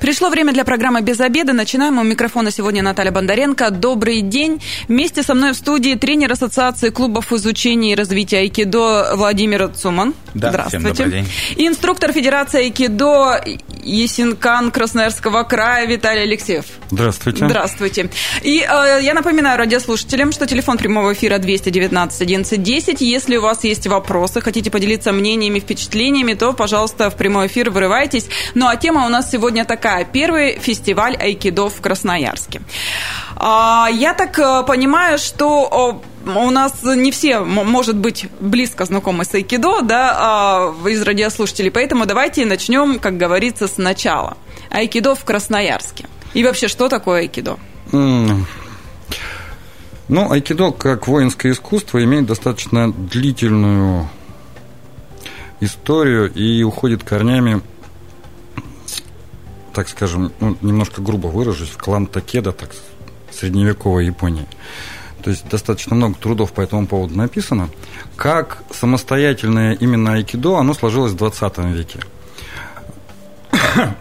Пришло время для программы «Без обеда». Начинаем. У микрофона сегодня Наталья Бондаренко. Добрый день. Вместе со мной в студии тренер Ассоциации клубов изучения и развития айкидо Владимир Цуман. Да, Здравствуйте. Всем добрый день. И инструктор Федерации айкидо Есинкан Красноярского края Виталий Алексеев. Здравствуйте. Здравствуйте. И э, я напоминаю радиослушателям, что телефон прямого эфира 219 11 10. Если у вас есть вопросы, хотите поделиться мнениями, впечатлениями, то, пожалуйста, в прямой эфир вырывайтесь. Ну а тема у нас сегодня такая. Первый фестиваль айкидо в Красноярске. А, я так э, понимаю, что у нас не все, может быть, близко знакомы с айкидо, да, а, из радиослушателей, поэтому давайте начнем, как говорится, сначала. Айкидо в Красноярске. И вообще, что такое айкидо? Ну, айкидо как воинское искусство имеет достаточно длительную историю и уходит корнями так скажем, ну, немножко грубо выражусь, клан Такеда, так, средневековой Японии. То есть достаточно много трудов по этому поводу написано. Как самостоятельное именно айкидо, оно сложилось в 20 веке.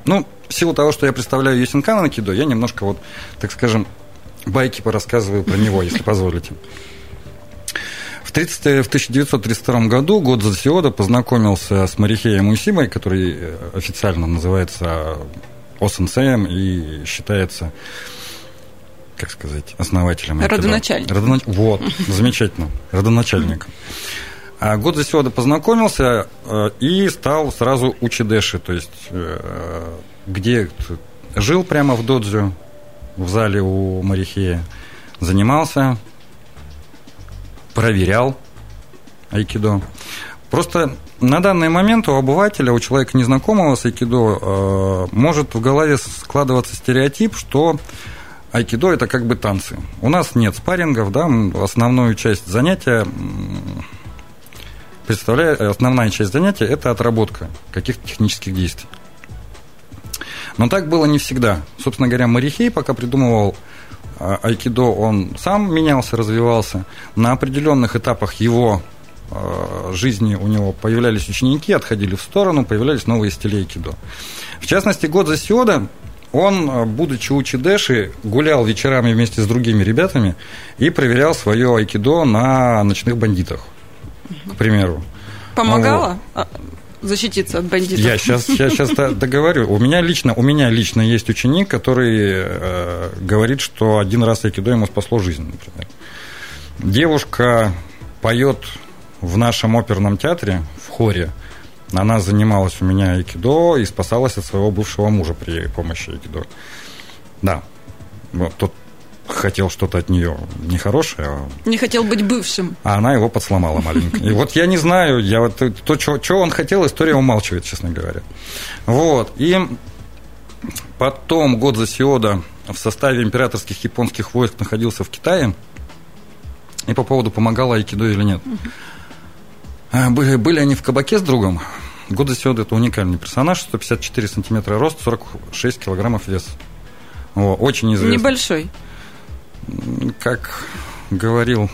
ну, в силу того, что я представляю Йосинкана айкидо, я немножко вот, так скажем, байки порассказываю про него, если позволите. В, 30, в 1932 году год Сиода познакомился с Марихеем Усимой, который э, официально называется Осенсеем и считается, как сказать, основателем. Родоначальник. Родонач... Вот, замечательно, родоначальник. А год за Сиода познакомился э, и стал сразу учидеши, то есть э, где жил прямо в додзю, в зале у Марихея, занимался, проверял айкидо. Просто на данный момент у обывателя, у человека незнакомого с айкидо, э, может в голове складываться стереотип, что айкидо это как бы танцы. У нас нет спаррингов, да, основную часть занятия представляет, основная часть занятия это отработка каких-то технических действий. Но так было не всегда. Собственно говоря, Марихей пока придумывал э, айкидо, он сам менялся, развивался. На определенных этапах его Э, жизни у него появлялись ученики, отходили в сторону, появлялись новые стили айкидо. В частности, год за Сиода он, э, будучи у Чидеши, гулял вечерами вместе с другими ребятами и проверял свое айкидо на ночных бандитах, к примеру. Помогало? Вот защититься от бандитов. Я сейчас, я сейчас договорю. У меня лично, у меня лично есть ученик, который э, говорит, что один раз айкидо ему спасло жизнь, например. Девушка поет в нашем оперном театре, в хоре, она занималась у меня айкидо и спасалась от своего бывшего мужа при помощи айкидо. Да. Вот тот хотел что-то от нее нехорошее. А не хотел быть бывшим. А она его подсломала маленько. И вот я не знаю, я вот то, что, он хотел, история умалчивает, честно говоря. Вот. И потом год за Сиода в составе императорских японских войск находился в Китае. И по поводу помогала айкидо или нет. Угу. А, были, были они в кабаке с другом. Года Сиода – это уникальный персонаж, 154 сантиметра рост, 46 килограммов вес. О, очень известный. Небольшой. Как говорил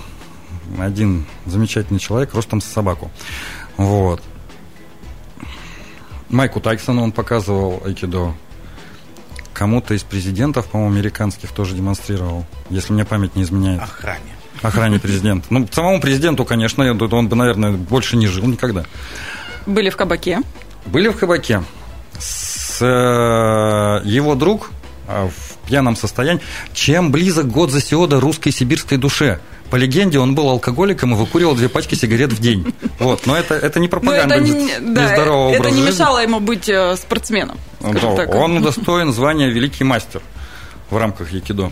один замечательный человек, ростом с собаку. Вот. Майку Тайсону он показывал айкидо. Кому-то из президентов, по-моему, американских тоже демонстрировал, если мне память не изменяет. Охране охране президента. Ну, самому президенту, конечно, он бы, наверное, больше не жил никогда. Были в кабаке? Были в кабаке. С, э, его друг э, в пьяном состоянии. Чем близок год за Сиода русской сибирской душе? По легенде, он был алкоголиком и выкуривал две пачки сигарет в день. Вот. Но это, это не пропаганда это не, да, Это не мешало ему быть э, спортсменом. Да, так. Он удостоен звания великий мастер в рамках якидо.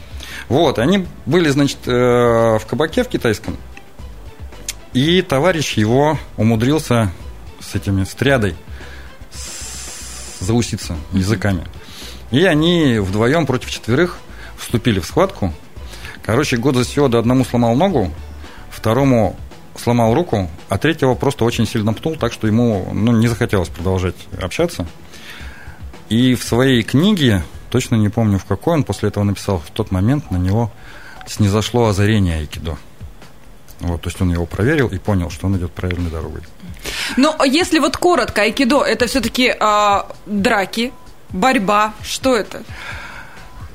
Вот, они были, значит, э, в кабаке в китайском, и товарищ его умудрился с этими стрядой зауситься языками. И они вдвоем против четверых вступили в схватку. Короче, год за Сиода одному сломал ногу, второму сломал руку, а третьего просто очень сильно пнул, так что ему ну, не захотелось продолжать общаться. И в своей книге Точно не помню, в какой он после этого написал. В тот момент на него снизошло озарение айкидо. Вот, то есть он его проверил и понял, что он идет правильной дорогой. Но если вот коротко, айкидо это все-таки э, а, драки, борьба, что это?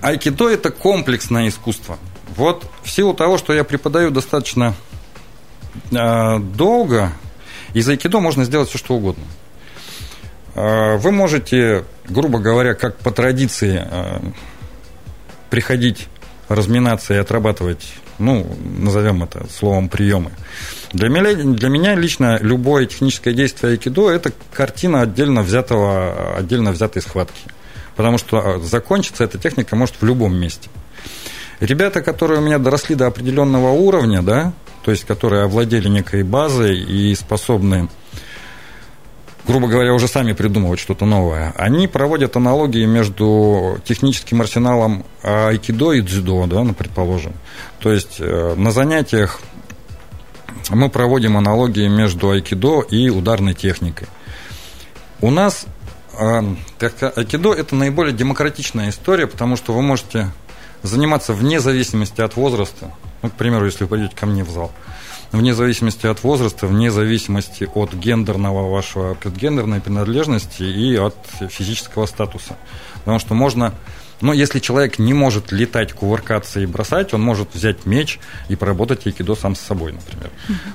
Айкидо это комплексное искусство. Вот в силу того, что я преподаю достаточно э, долго, из айкидо можно сделать все, что угодно. Э, вы можете, грубо говоря, как по традиции э, приходить, разминаться и отрабатывать, ну, назовем это словом приемы. Для меня, для меня лично любое техническое действие айкидо – это картина отдельно, взятого, отдельно взятой схватки. Потому что закончиться эта техника может в любом месте. Ребята, которые у меня доросли до определенного уровня, да, то есть которые овладели некой базой и способны грубо говоря, уже сами придумывать что-то новое. Они проводят аналогии между техническим арсеналом айкидо и дзюдо, да, ну, предположим. То есть э, на занятиях мы проводим аналогии между айкидо и ударной техникой. У нас э, айкидо – это наиболее демократичная история, потому что вы можете заниматься вне зависимости от возраста. Ну, к примеру, если вы пойдете ко мне в зал – вне зависимости от возраста, вне зависимости от гендерного вашего, от гендерной принадлежности и от физического статуса. Потому что можно но если человек не может летать, кувыркаться и бросать, он может взять меч и поработать айкидо сам с собой, например.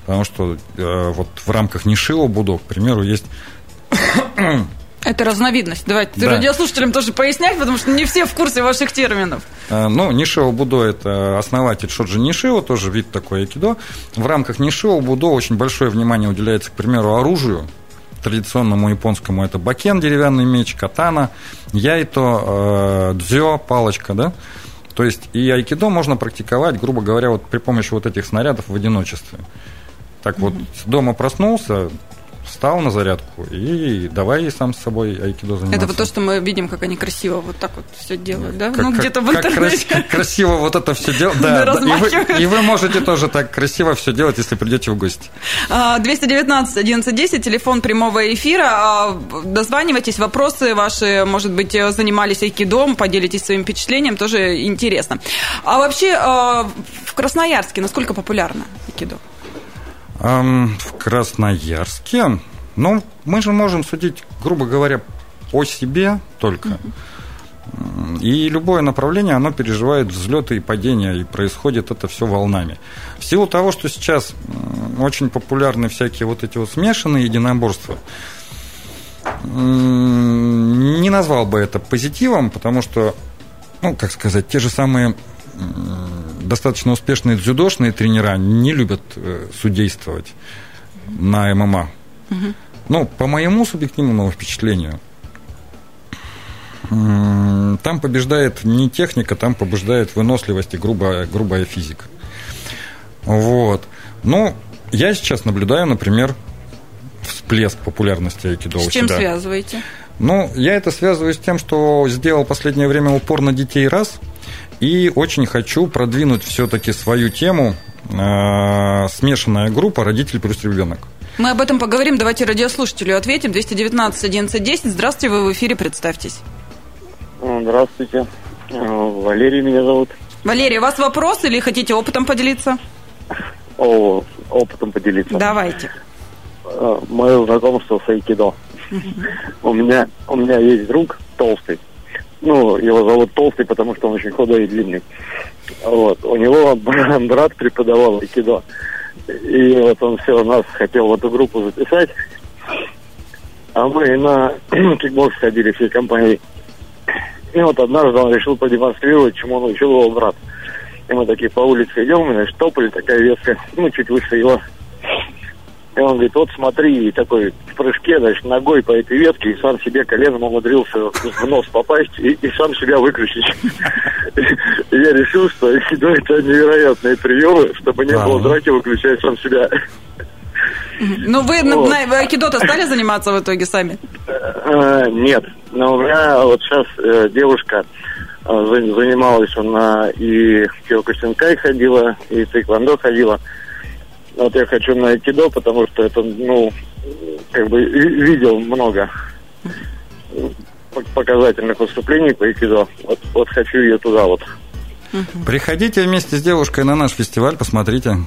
Потому что э, вот в рамках Нишио Будо, к примеру, есть это разновидность. Давайте да. радиослушателям тоже пояснять, потому что не все в курсе ваших терминов. А, ну, Нишио Будо – это основатель Шоджи Нишио, тоже вид такой айкидо. В рамках Нишио Будо очень большое внимание уделяется, к примеру, оружию. Традиционному японскому это бакен, деревянный меч, катана, яйто, э, дзё, палочка, да? То есть и айкидо можно практиковать, грубо говоря, вот при помощи вот этих снарядов в одиночестве. Так вот, дома проснулся, встал на зарядку и давай сам с собой айкидо заниматься. Это вот то, что мы видим, как они красиво вот так вот все делают, да? Как, ну, где-то в интернете. Как красиво вот это все делать. Да, да. И, вы, и вы можете тоже так красиво все делать, если придете в гости. 219 1110, телефон прямого эфира. А, дозванивайтесь, вопросы ваши, может быть, занимались айкидом, поделитесь своим впечатлением, тоже интересно. А вообще а, в Красноярске насколько популярно айкидо? В Красноярске, ну, мы же можем судить, грубо говоря, о себе только. И любое направление, оно переживает взлеты и падения, и происходит это все волнами. В силу того, что сейчас очень популярны всякие вот эти вот смешанные единоборства, не назвал бы это позитивом, потому что, ну, как сказать, те же самые достаточно успешные дзюдошные тренера не любят э, судействовать на ММА. Угу. Ну, по моему субъективному впечатлению, там побеждает не техника, там побеждает выносливость и грубая, грубая физика. Вот. Ну, я сейчас наблюдаю, например, всплеск популярности айкидо С чем связываете? Ну, я это связываю с тем, что сделал последнее время упор на детей раз – и очень хочу продвинуть все-таки свою тему э, смешанная группа родитель плюс ребенок. Мы об этом поговорим. Давайте радиослушателю ответим. 219 11 Здравствуйте, вы в эфире, представьтесь. Здравствуйте. Э, Валерий меня зовут. Валерий, у вас вопрос или хотите опытом поделиться? О, опытом поделиться. Давайте. Э, Мое знакомство с айкидо. У меня, у меня есть друг толстый, ну, его зовут Толстый, потому что он очень худой и длинный. Вот. У него брат преподавал айкидо. И вот он все нас хотел в эту группу записать. А мы на кикбокс ходили всей компанией. И вот однажды он решил продемонстрировать, чему он учил его брат. И мы такие по улице идем, и, значит, топали такая ветка, ну, чуть выше его. И он говорит, вот смотри, и такой в прыжке, значит, ногой по этой ветке, и сам себе коленом умудрился в нос попасть и, и сам себя выключить. Я решил, что ну, это невероятные приемы, чтобы не было драки, выключать сам себя. Ну, вы на айкидо стали заниматься в итоге сами? Э, нет. Но у меня вот сейчас э, девушка э, занималась, она и в Киокусинкай ходила, и в Тэквондо ходила. Вот я хочу на айкидо, потому что это, ну, как бы видел много показательных выступлений по айкидо. Вот, вот хочу ее туда вот. Приходите вместе с девушкой на наш фестиваль, посмотрите.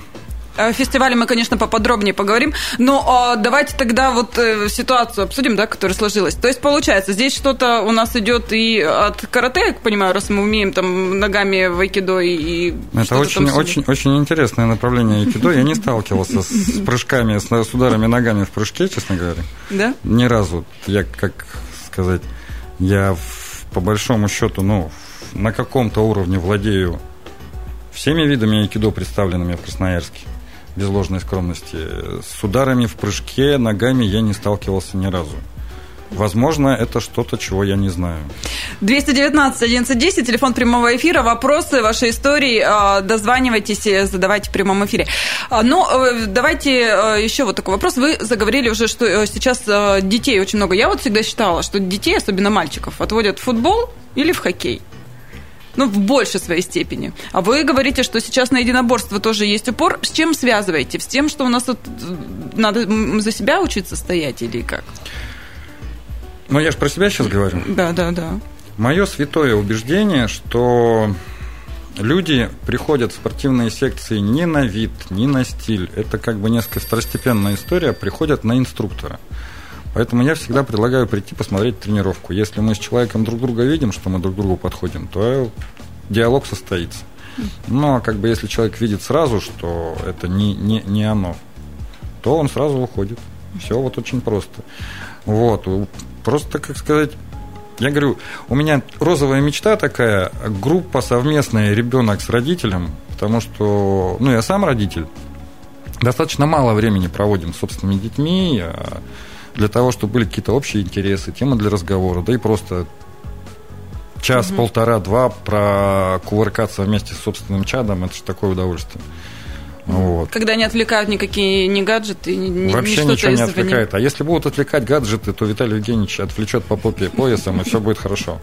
О фестивале мы, конечно, поподробнее поговорим, но давайте тогда вот э, ситуацию обсудим, да, которая сложилась. То есть, получается, здесь что-то у нас идет и от карате, я понимаю, раз мы умеем там ногами в айкидо и... и Это очень, очень, очень интересное направление айкидо. Я не сталкивался с прыжками, с ударами ногами в прыжке, честно говоря. Да? Ни разу. Я, как сказать, я по большому счету, ну, на каком-то уровне владею всеми видами айкидо, представленными в Красноярске без ложной скромности. С ударами в прыжке ногами я не сталкивался ни разу. Возможно, это что-то, чего я не знаю. 219 1110, телефон прямого эфира, вопросы, ваши истории, а, дозванивайтесь, задавайте в прямом эфире. А, ну, э, давайте э, еще вот такой вопрос. Вы заговорили уже, что э, сейчас детей очень много. Я вот всегда считала, что детей, особенно мальчиков, отводят в футбол или в хоккей ну, в большей своей степени. А вы говорите, что сейчас на единоборство тоже есть упор. С чем связываете? С тем, что у нас тут надо за себя учиться стоять или как? Ну, я же про себя сейчас говорю. Да, да, да. Мое святое убеждение, что люди приходят в спортивные секции не на вид, не на стиль. Это как бы несколько второстепенная история, приходят на инструктора. Поэтому я всегда предлагаю прийти посмотреть тренировку. Если мы с человеком друг друга видим, что мы друг другу подходим, то диалог состоится. Но как бы если человек видит сразу, что это не, не, не оно, то он сразу уходит. Все вот очень просто. Вот. Просто, как сказать, я говорю, у меня розовая мечта такая, группа совместная, ребенок с родителем, потому что, ну, я сам родитель, достаточно мало времени проводим с собственными детьми, а для того, чтобы были какие-то общие интересы, темы для разговора, да и просто час, угу. полтора, два прокувыркаться вместе с собственным чадом, это же такое удовольствие. Вот. Когда не отвлекают никакие ни гаджеты, ни Вообще ничего не отвлекает. А если будут отвлекать гаджеты, то Виталий Евгеньевич отвлечет по попе поясом, и все будет хорошо.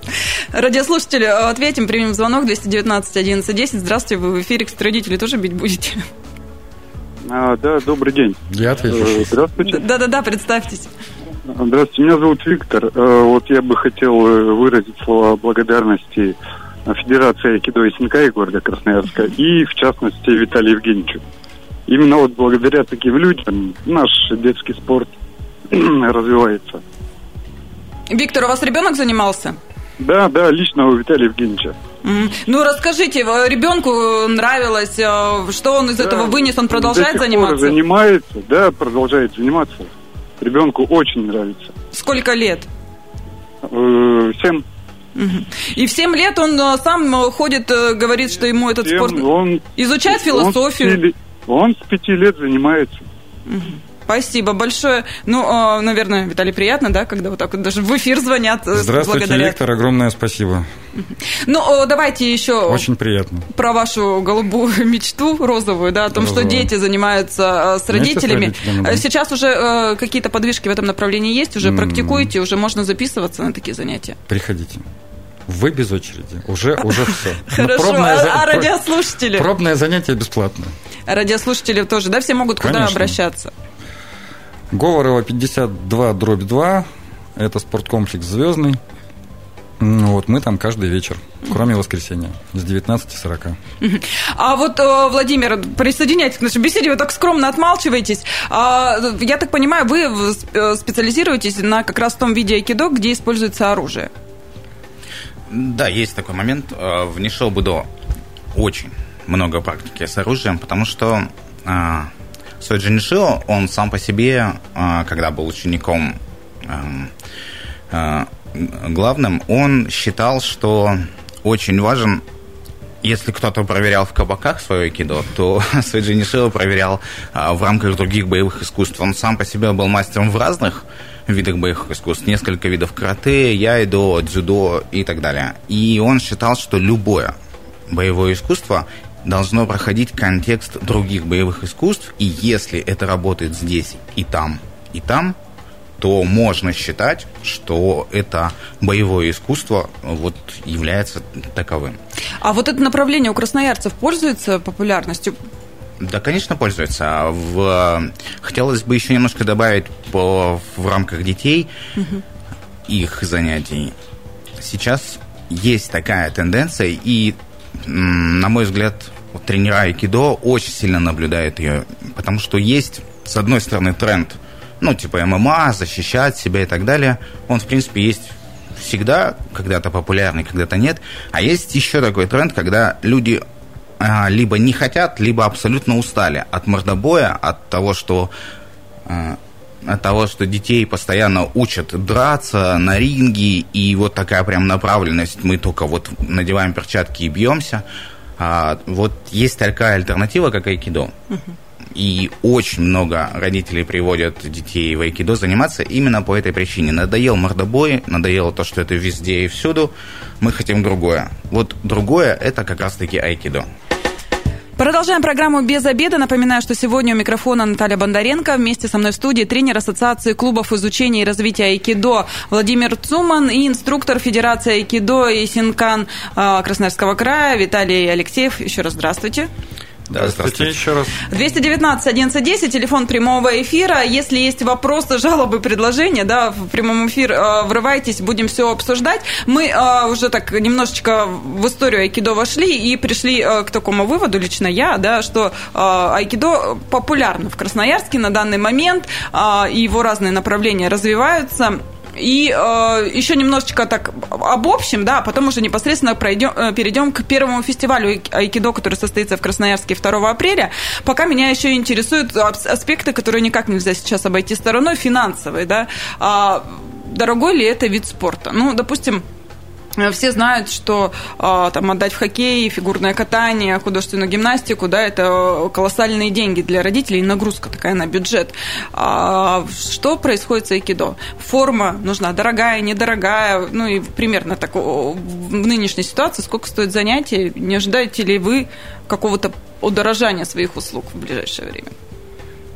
Радиослушатели, ответим, примем звонок 219 11 10. Здравствуйте, вы в эфире, кстати, родители тоже бить будете? А, да, добрый день. Я отвечу. Э, здравствуйте. Да-да-да, представьтесь. Здравствуйте, меня зовут Виктор. Э, вот я бы хотел э, выразить слова благодарности Федерации Айкидо и Синкай города Красноярска и, в частности, Виталию Евгеньевичу. Именно вот благодаря таким людям наш детский спорт развивается. Виктор, у вас ребенок занимался? Да, да, лично у Виталия Евгеньевича. Ну, расскажите, ребенку нравилось, э, что он из да, этого вынес, он продолжает до заниматься? Занимается, да, продолжает заниматься. Ребенку очень нравится. Сколько лет? Э, семь. И в семь лет он э, сам ходит, говорит, что ему этот 7, спорт... Он, изучает философию. Он с пяти лет занимается. Угу. Спасибо большое. Ну, а, наверное, Виталий, приятно, да, когда вот так вот даже в эфир звонят. Э, Здравствуйте, благодарят. Виктор, огромное спасибо. Ну, давайте еще... Очень приятно. Про вашу голубую мечту розовую, да, о том, Розовую. что дети занимаются э, с родителями. С родителями да. Сейчас уже э, какие-то подвижки в этом направлении есть, уже практикуете, уже можно записываться на такие занятия. Приходите. Вы без очереди. Уже, уже все. Хорошо. Пробное, а, а радиослушатели? Пробное занятие бесплатно. Радиослушатели тоже, да, все могут Конечно. куда обращаться? Говорова 52 дробь 2. Это спорткомплекс «Звездный». Вот, мы там каждый вечер, кроме воскресенья, с 19.40. А вот, э, Владимир, присоединяйтесь к нашей беседе, вы так скромно отмалчиваетесь. А, я так понимаю, вы э, специализируетесь на как раз том виде айкидо, где используется оружие. Да, есть такой момент. Э, в Нишо-Будо очень много практики с оружием, потому что Сойджи Нишио, он сам по себе, а, когда был учеником эм, э, главным, он считал, что очень важен если кто-то проверял в кабаках свое айкидо, то Сойджи Нишио проверял а, в рамках других боевых искусств. Он сам по себе был мастером в разных видах боевых искусств, несколько видов карате, яйдо, дзюдо и так далее. И он считал, что любое боевое искусство должно проходить контекст других боевых искусств, и если это работает здесь и там, и там, то можно считать, что это боевое искусство вот, является таковым. А вот это направление у красноярцев пользуется популярностью? Да, конечно, пользуется. В... Хотелось бы еще немножко добавить по... в рамках детей угу. их занятий. Сейчас есть такая тенденция, и, на мой взгляд, вот, тренера айкидо очень сильно наблюдают ее, потому что есть, с одной стороны, тренд, ну, типа ММА, защищать себя и так далее. Он, в принципе, есть всегда, когда-то популярный, когда-то нет. А есть еще такой тренд, когда люди а, либо не хотят, либо абсолютно устали от мордобоя, от того, что а, от того, что детей постоянно учат драться на ринге, и вот такая прям направленность, мы только вот надеваем перчатки и бьемся. А, вот есть такая альтернатива, как айкидо. И очень много родителей приводят детей в айкидо заниматься именно по этой причине. Надоел мордобой, надоело то, что это везде и всюду. Мы хотим другое. Вот другое – это как раз-таки айкидо. Продолжаем программу «Без обеда». Напоминаю, что сегодня у микрофона Наталья Бондаренко. Вместе со мной в студии тренер Ассоциации клубов изучения и развития айкидо Владимир Цуман и инструктор Федерации айкидо и Синкан а, Красноярского края Виталий Алексеев. Еще раз здравствуйте. Да, здравствуйте еще раз. 219 1110, телефон прямого эфира. Если есть вопросы, жалобы, предложения, да, в прямом эфир э, врывайтесь, будем все обсуждать. Мы э, уже так немножечко в историю айкидо вошли и пришли э, к такому выводу, лично я, да, что айкидо популярно в Красноярске на данный момент, и его разные направления развиваются. И э, еще немножечко так об общем, да, а потом уже непосредственно пройдем, э, перейдем к первому фестивалю айкидо, который состоится в Красноярске 2 апреля. Пока меня еще интересуют аспекты, которые никак нельзя сейчас обойти стороной, финансовые, да. А, дорогой ли это вид спорта? Ну, допустим, все знают, что э, там отдать в хоккей, фигурное катание, художественную гимнастику, да, это колоссальные деньги для родителей, нагрузка такая на бюджет. А что происходит с айкидо? Форма нужна дорогая, недорогая, ну и примерно так в нынешней ситуации сколько стоит занятие? Не ожидаете ли вы какого-то удорожания своих услуг в ближайшее время?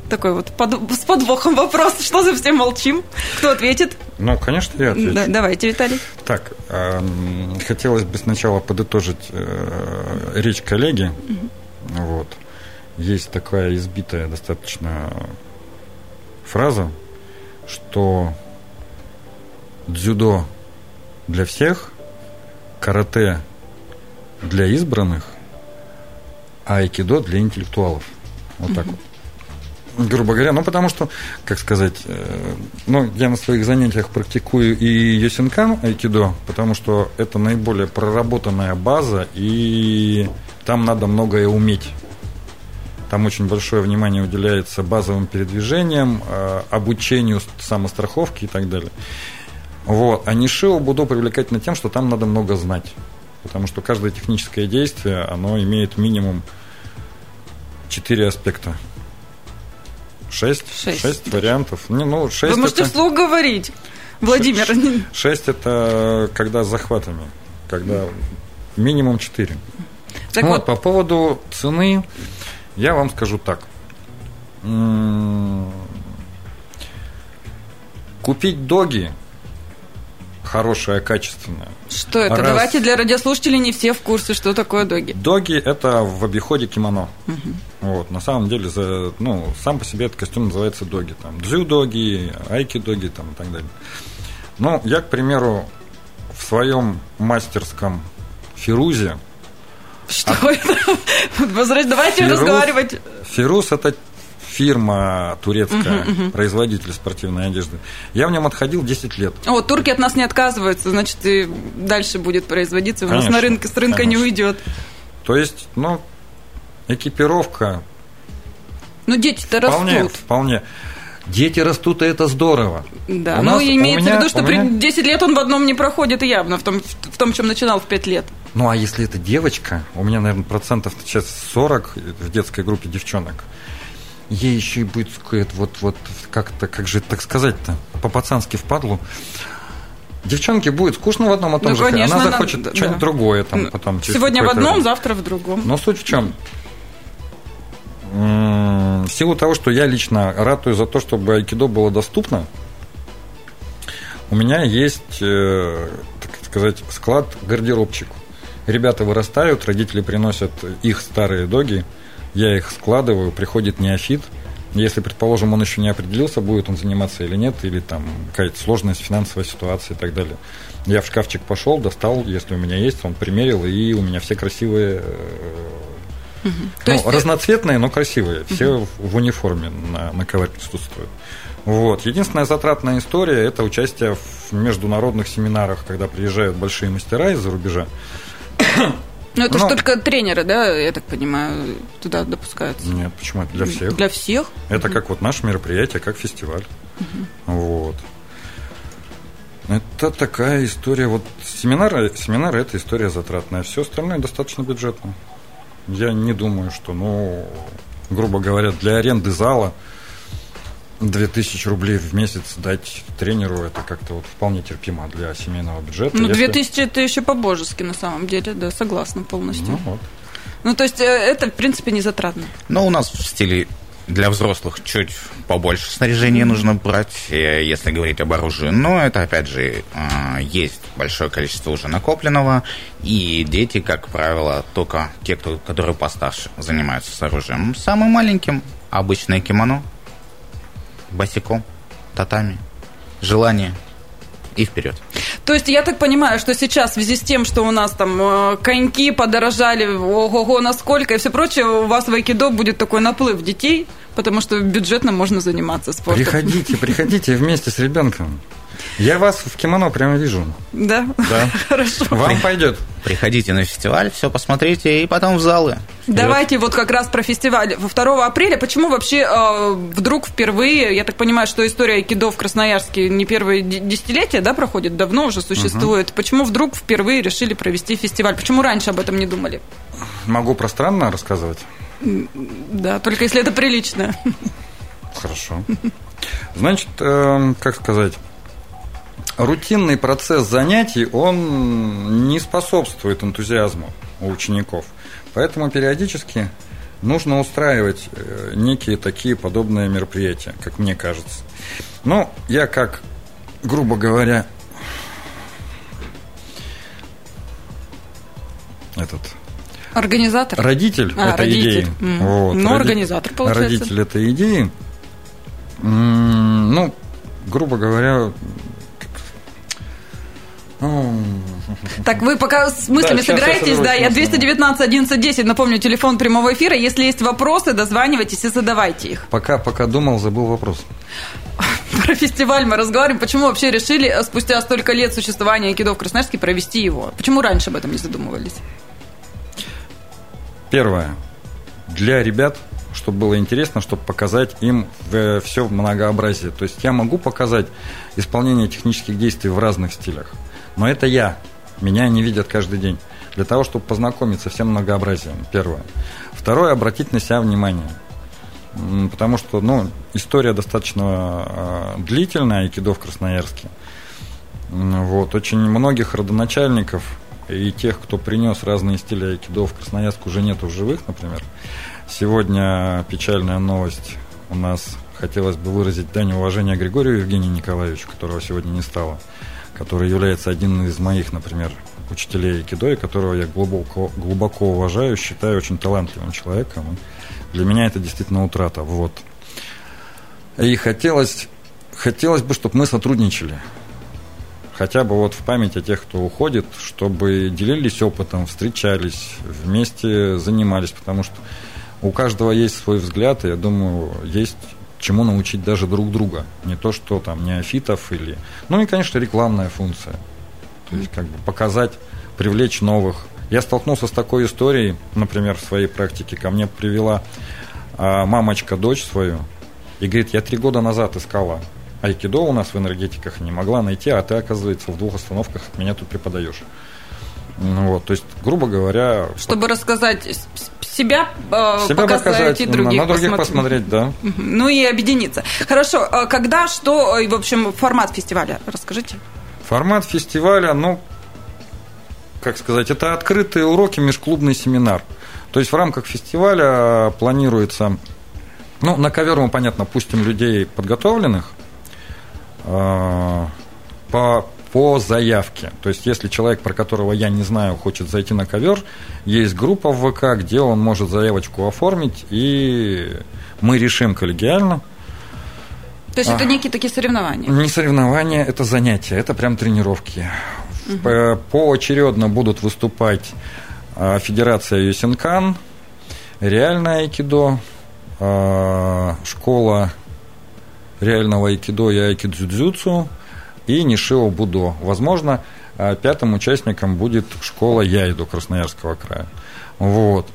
Такой вот под, с подвохом вопрос. Что за все молчим? Кто ответит? Ну, конечно, я отвечу. Да, давайте, Виталий. Так, э, хотелось бы сначала подытожить э, речь коллеги. Угу. Вот. Есть такая избитая достаточно фраза, что дзюдо для всех, карате для избранных, а айкидо для интеллектуалов. Вот так вот грубо говоря, ну, потому что, как сказать, э, ну, я на своих занятиях практикую и йосинкан айкидо, потому что это наиболее проработанная база, и там надо многое уметь. Там очень большое внимание уделяется базовым передвижениям, э, обучению самостраховки и так далее. Вот. А Нишио буду привлекательно тем, что там надо много знать. Потому что каждое техническое действие, оно имеет минимум четыре аспекта. Шесть? Шесть, шесть вариантов. Не, ну, шесть Вы можете это... вслух говорить, Владимир. Шесть, шесть это когда с захватами, когда минимум четыре. Так вот, вот, по поводу цены, я вам скажу так. Купить доги хорошая, качественная. Что это? Раз... Давайте для радиослушателей не все в курсе, что такое доги. Доги – это в обиходе кимоно. Угу. Вот, на самом деле, за, ну, сам по себе этот костюм называется доги. Там, дзю-доги, айки-доги там, и так далее. Ну, я, к примеру, в своем мастерском Фирузе что а... это? Давайте Фируз, разговаривать. Фируз – это фирма турецкая, uh-huh, uh-huh. производитель спортивной одежды. Я в нем отходил 10 лет. О, турки от нас не отказываются, значит, и дальше будет производиться. У конечно, нас на рынке с рынка конечно. не уйдет. То есть, ну, экипировка. Ну, дети-то вполне, растут. Вполне. Дети растут, и это здорово. Да, у ну, нас, имеется меня, в виду, что меня... при 10 лет он в одном не проходит явно, в том, в том, чем начинал в 5 лет. Ну, а если это девочка, у меня, наверное, процентов сейчас 40 в детской группе девчонок, ей еще и будет вот, вот как-то, как же так сказать-то, по-пацански впадлу. Девчонке будет скучно в одном и том ну, же. Конечно, она захочет да. что-нибудь другое там потом. Сегодня в одном, завтра в другом. Но суть в чем? В силу того, что я лично ратую за то, чтобы айкидо было доступно, у меня есть, э, так сказать, склад гардеробчик. Ребята вырастают, родители приносят их старые доги, я их складываю, приходит неофит, если, предположим, он еще не определился, будет он заниматься или нет, или там какая-то сложность, финансовая ситуация и так далее. Я в шкафчик пошел, достал, если у меня есть, он примерил, и у меня все красивые Угу. Ну, есть... разноцветные, но красивые. Все угу. в униформе на, на ковре присутствуют. Вот. Единственная затратная история – это участие в международных семинарах, когда приезжают большие мастера из-за рубежа. Ну, это Но... же только тренеры, да, я так понимаю, туда допускаются? Нет, почему? Это для всех. Для всех? Это как вот наше мероприятие, как фестиваль. Вот. Это такая история. Вот семинары, семинары – это история затратная. Все остальное достаточно бюджетно. Я не думаю, что, ну, грубо говоря, для аренды зала – 2000 рублей в месяц дать тренеру, это как-то вот вполне терпимо для семейного бюджета. Ну, 2000 это еще по-божески на самом деле, да, согласна полностью. Ну, вот. ну, то есть э, это, в принципе, не затратно. Но у нас в стиле для взрослых чуть побольше снаряжения нужно брать, э, если говорить об оружии. Но это, опять же, э, есть большое количество уже накопленного, и дети, как правило, только те, кто, которые постарше, занимаются с оружием. Самым маленьким обычное кимоно – босиком, татами, желание и вперед. То есть я так понимаю, что сейчас в связи с тем, что у нас там э, коньки подорожали, ого-го, насколько и все прочее, у вас в айкидо будет такой наплыв детей, потому что бюджетно можно заниматься спортом. Приходите, приходите вместе с ребенком. Я вас в кимоно прямо вижу. Да? Да. Хорошо. Вам пойдет. Приходите на фестиваль, все посмотрите, и потом в залы. Вперед. Давайте вот как раз про фестиваль. 2 апреля, почему вообще э, вдруг впервые, я так понимаю, что история айкидо в Красноярске не первые десятилетия, да, проходит, давно уже существует. Угу. Почему вдруг впервые решили провести фестиваль? Почему раньше об этом не думали? Могу пространно рассказывать? Да, только если это прилично. Хорошо. Значит, э, как сказать, рутинный процесс занятий, он не способствует энтузиазму у учеников. Поэтому периодически нужно устраивать э, некие такие подобные мероприятия, как мне кажется. Но я как, грубо говоря, этот Организатор? Родитель а, этой родитель. идеи. Mm. Вот. Ну, Роди... организатор, получается. Родитель этой идеи. Ну, грубо говоря, так, вы пока с мыслями да, собираетесь, да, я 219 11 10, напомню, телефон прямого эфира. Если есть вопросы, дозванивайтесь и задавайте их. Пока, пока думал, забыл вопрос. Про фестиваль мы разговариваем. Почему вообще решили спустя столько лет существования Айкидо в Красноярске провести его? Почему раньше об этом не задумывались? Первое. Для ребят чтобы было интересно, чтобы показать им все в многообразии. То есть я могу показать исполнение технических действий в разных стилях. Но это я. Меня не видят каждый день. Для того, чтобы познакомиться всем многообразием, первое. Второе, обратить на себя внимание. Потому что, ну, история достаточно э, длительная, айкидо в Красноярске. Вот, очень многих родоначальников и тех, кто принес разные стили айкидо в Красноярск, уже нету в живых, например. Сегодня печальная новость. У нас хотелось бы выразить дань уважения Григорию Евгению Николаевичу, которого сегодня не стало который является один из моих, например, учителей айкидо, и которого я глубоко, глубоко уважаю, считаю очень талантливым человеком. Для меня это действительно утрата. Вот. И хотелось, хотелось бы, чтобы мы сотрудничали. Хотя бы вот в память о тех, кто уходит, чтобы делились опытом, встречались, вместе занимались, потому что у каждого есть свой взгляд, и я думаю, есть чему научить даже друг друга. Не то, что там неофитов или... Ну и, конечно, рекламная функция. То есть, как бы показать, привлечь новых. Я столкнулся с такой историей, например, в своей практике. Ко мне привела а, мамочка дочь свою и говорит, я три года назад искала айкидо у нас в энергетиках, не могла найти, а ты, оказывается, в двух остановках меня тут преподаешь. Ну, вот, то есть, грубо говоря... Чтобы рассказать себя, э, себя показать, показать и других, на других посмотреть. посмотреть, да. Ну и объединиться. Хорошо, а когда, что, в общем, формат фестиваля, расскажите. Формат фестиваля, ну, как сказать, это открытые уроки, межклубный семинар. То есть в рамках фестиваля планируется, ну, на ковер мы, понятно, пустим людей подготовленных, э, по по заявке. То есть, если человек, про которого я не знаю, хочет зайти на ковер, есть группа в ВК, где он может заявочку оформить, и мы решим коллегиально. То есть, а, это некие такие соревнования? Не соревнования, это занятия, это прям тренировки. Угу. Поочередно будут выступать а, Федерация Юсенкан, реальное айкидо, а, школа реального айкидо и айкидзюдзюцу и нишио будо. Возможно, а, пятым участником будет школа Яйду Красноярского края. Вот.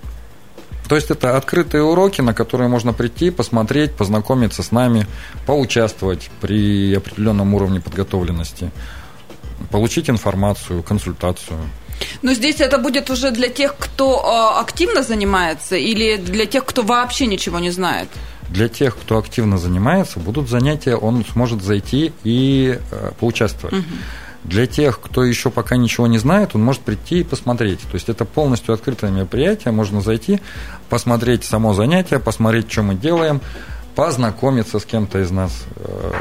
То есть это открытые уроки, на которые можно прийти, посмотреть, познакомиться с нами, поучаствовать при определенном уровне подготовленности, получить информацию, консультацию. Но здесь это будет уже для тех, кто а, активно занимается, или для тех, кто вообще ничего не знает? Для тех, кто активно занимается, будут занятия, он сможет зайти и э, поучаствовать. Угу. Для тех, кто еще пока ничего не знает, он может прийти и посмотреть. То есть это полностью открытое мероприятие, можно зайти, посмотреть само занятие, посмотреть, что мы делаем, познакомиться с кем-то из нас. Э,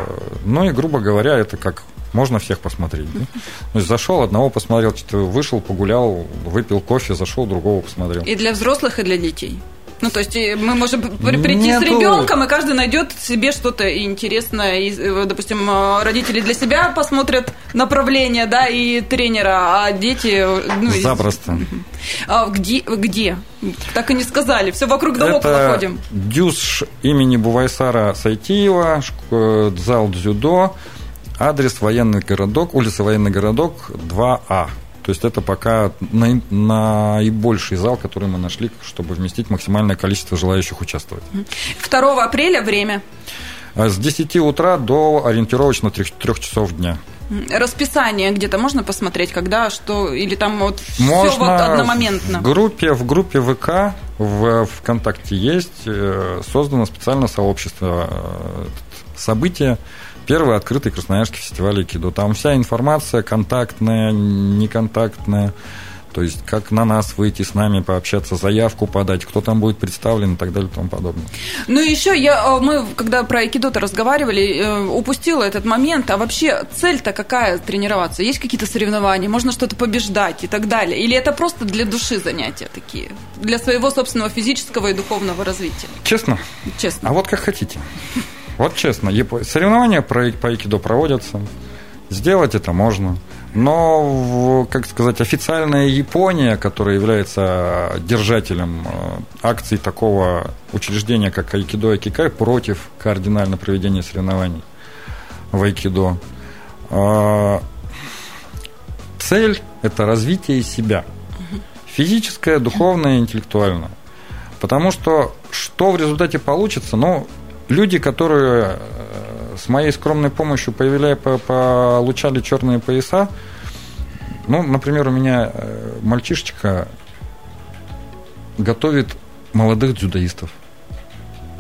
ну и, грубо говоря, это как можно всех посмотреть. Да? То есть зашел, одного посмотрел, вышел, погулял, выпил кофе, зашел, другого посмотрел. И для взрослых, и для детей. Ну, то есть э, мы можем прийти Нету... с ребенком, и каждый найдет себе что-то интересное. И, э, допустим, э, родители для себя посмотрят направление, да, и тренера, а дети... Ну, Запросто. А где, где? Так и не сказали. Все вокруг да около ходим. Дюс имени Бувайсара Сайтиева, зал дзюдо, адрес военный городок, улица военный городок 2А. То есть это пока наибольший зал, который мы нашли, чтобы вместить максимальное количество желающих участвовать. 2 апреля время? А с 10 утра до ориентировочно 3, 3 часов дня. Расписание где-то можно посмотреть, когда, что, или там вот можно все вот одномоментно? В группе, в группе ВК в ВКонтакте есть, э, создано специальное сообщество э, события первый открытый Красноярский фестиваль айкидо. Там вся информация контактная, неконтактная. То есть, как на нас выйти с нами, пообщаться, заявку подать, кто там будет представлен и так далее и тому подобное. Ну, еще я, э, мы, когда про айкидо разговаривали, э, упустила этот момент. А вообще цель-то какая тренироваться? Есть какие-то соревнования? Можно что-то побеждать и так далее? Или это просто для души занятия такие? Для своего собственного физического и духовного развития? Честно? Честно. А вот как хотите. Вот честно, соревнования по айкидо проводятся, сделать это можно. Но, как сказать, официальная Япония, которая является держателем э, акций такого учреждения, как Айкидо и Кикай, против кардинально проведения соревнований в Айкидо. А, цель – это развитие себя. Физическое, духовное, интеллектуальное. Потому что что в результате получится, ну, люди, которые э, с моей скромной помощью появляли, получали черные пояса, ну, например, у меня э, мальчишечка готовит молодых дзюдоистов.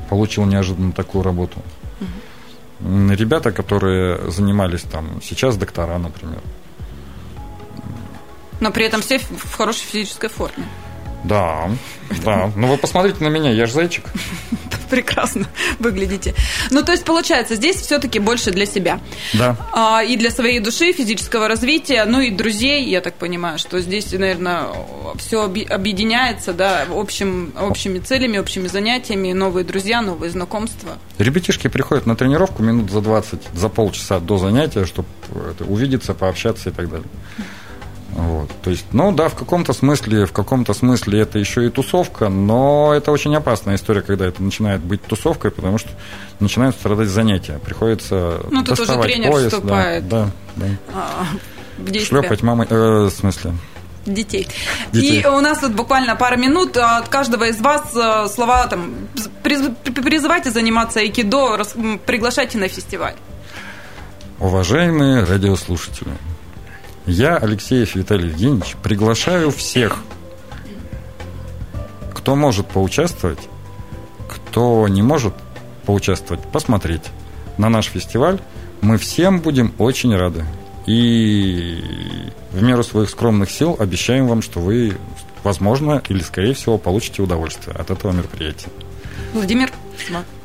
Получил неожиданно такую работу. Угу. Ребята, которые занимались там, сейчас доктора, например. Но при этом все в хорошей физической форме. Да, да. Ну вы посмотрите на меня, я же зайчик. Прекрасно выглядите. Ну, то есть, получается, здесь все-таки больше для себя. Да. А, и для своей души, физического развития, ну и друзей, я так понимаю, что здесь, наверное, все объединяется, да, общим, общими целями, общими занятиями, новые друзья, новые знакомства. Ребятишки приходят на тренировку минут за 20, за полчаса до занятия, чтобы увидеться, пообщаться и так далее. Вот. То есть, ну да, в каком-то смысле, в каком-то смысле это еще и тусовка, но это очень опасная история, когда это начинает быть тусовкой, потому что начинают страдать занятия. Приходится ну, тут доставать уже тренер пояс, вступает. Да, да, да. А, Шлепать мамой, э, в смысле, Детей. Детей. И у нас тут буквально пара минут. От каждого из вас э, слова там призывайте заниматься айкидо, приглашайте на фестиваль. Уважаемые радиослушатели, я, Алексеев Виталий Евгеньевич, приглашаю всех, кто может поучаствовать, кто не может поучаствовать, посмотреть на наш фестиваль. Мы всем будем очень рады. И в меру своих скромных сил обещаем вам, что вы, возможно, или, скорее всего, получите удовольствие от этого мероприятия. Владимир?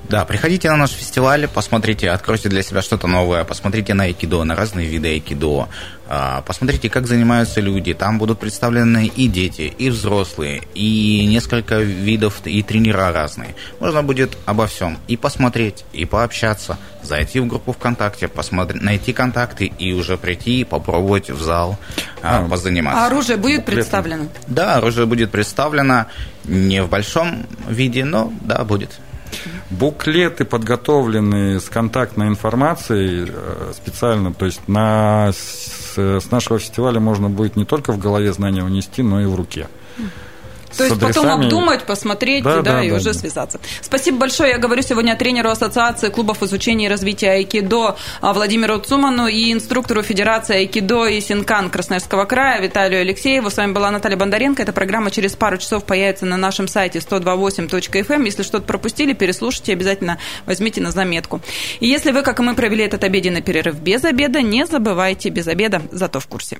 Да, приходите на наш фестиваль, посмотрите, откройте для себя что-то новое, посмотрите на айкидо, на разные виды айкидо, а, посмотрите, как занимаются люди. Там будут представлены и дети, и взрослые, и несколько видов, и тренера разные. Можно будет обо всем и посмотреть, и пообщаться, зайти в группу ВКонтакте, посмотреть, найти контакты и уже прийти и попробовать в зал а, позаниматься. А оружие будет представлено? Да, оружие будет представлено не в большом виде, но да, будет. Буклеты подготовлены с контактной информацией э, специально, то есть на, с, с нашего фестиваля можно будет не только в голове знания унести, но и в руке. То есть адресами... потом обдумать, посмотреть, да, да, да и да, уже да. связаться. Спасибо большое. Я говорю сегодня тренеру Ассоциации клубов изучения и развития айкидо а, Владимиру Цуману и инструктору Федерации айкидо и синкан Красноярского края Виталию Алексееву. С вами была Наталья Бондаренко. Эта программа через пару часов появится на нашем сайте 128.fm. Эм. Если что-то пропустили, переслушайте, обязательно возьмите на заметку. И если вы, как и мы, провели этот обеденный перерыв без обеда, не забывайте без обеда, зато в курсе.